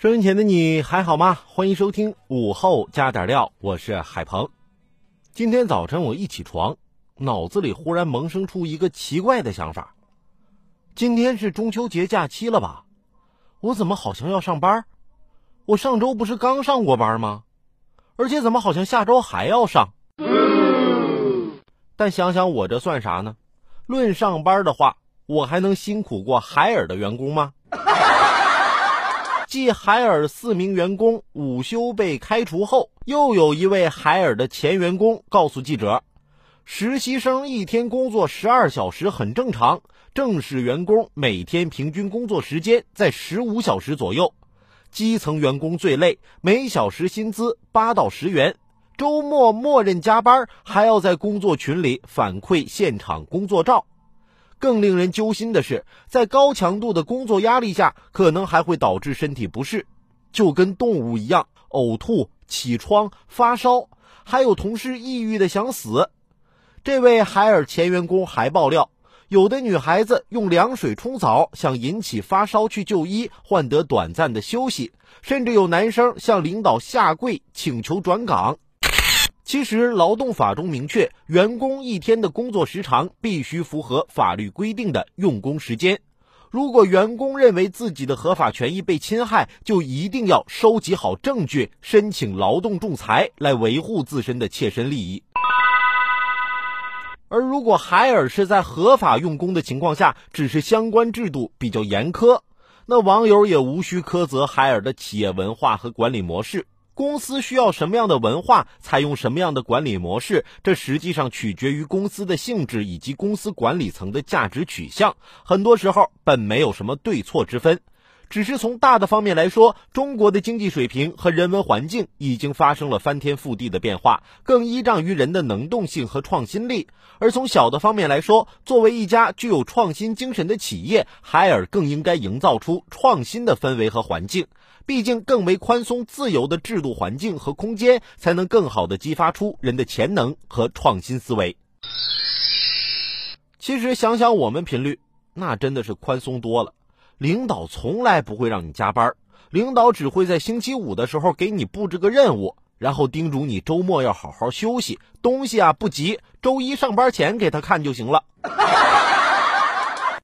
收音前的你还好吗？欢迎收听午后加点料，我是海鹏。今天早晨我一起床，脑子里忽然萌生出一个奇怪的想法：今天是中秋节假期了吧？我怎么好像要上班？我上周不是刚上过班吗？而且怎么好像下周还要上？但想想我这算啥呢？论上班的话，我还能辛苦过海尔的员工吗？继海尔四名员工午休被开除后，又有一位海尔的前员工告诉记者：“实习生一天工作十二小时很正常，正式员工每天平均工作时间在十五小时左右。基层员工最累，每小时薪资八到十元，周末默认加班，还要在工作群里反馈现场工作照。”更令人揪心的是，在高强度的工作压力下，可能还会导致身体不适，就跟动物一样，呕吐、起疮、发烧，还有同事抑郁的想死。这位海尔前员工还爆料，有的女孩子用凉水冲澡，想引起发烧去就医，换得短暂的休息；甚至有男生向领导下跪请求转岗。其实，劳动法中明确，员工一天的工作时长必须符合法律规定的用工时间。如果员工认为自己的合法权益被侵害，就一定要收集好证据，申请劳动仲裁来维护自身的切身利益。而如果海尔是在合法用工的情况下，只是相关制度比较严苛，那网友也无需苛责海尔的企业文化和管理模式。公司需要什么样的文化，采用什么样的管理模式，这实际上取决于公司的性质以及公司管理层的价值取向。很多时候本没有什么对错之分，只是从大的方面来说，中国的经济水平和人文环境已经发生了翻天覆地的变化，更依仗于人的能动性和创新力。而从小的方面来说，作为一家具有创新精神的企业，海尔更应该营造出创新的氛围和环境。毕竟，更为宽松自由的制度环境和空间，才能更好的激发出人的潜能和创新思维。其实想想我们频率，那真的是宽松多了。领导从来不会让你加班，领导只会在星期五的时候给你布置个任务，然后叮嘱你周末要好好休息，东西啊不急，周一上班前给他看就行了。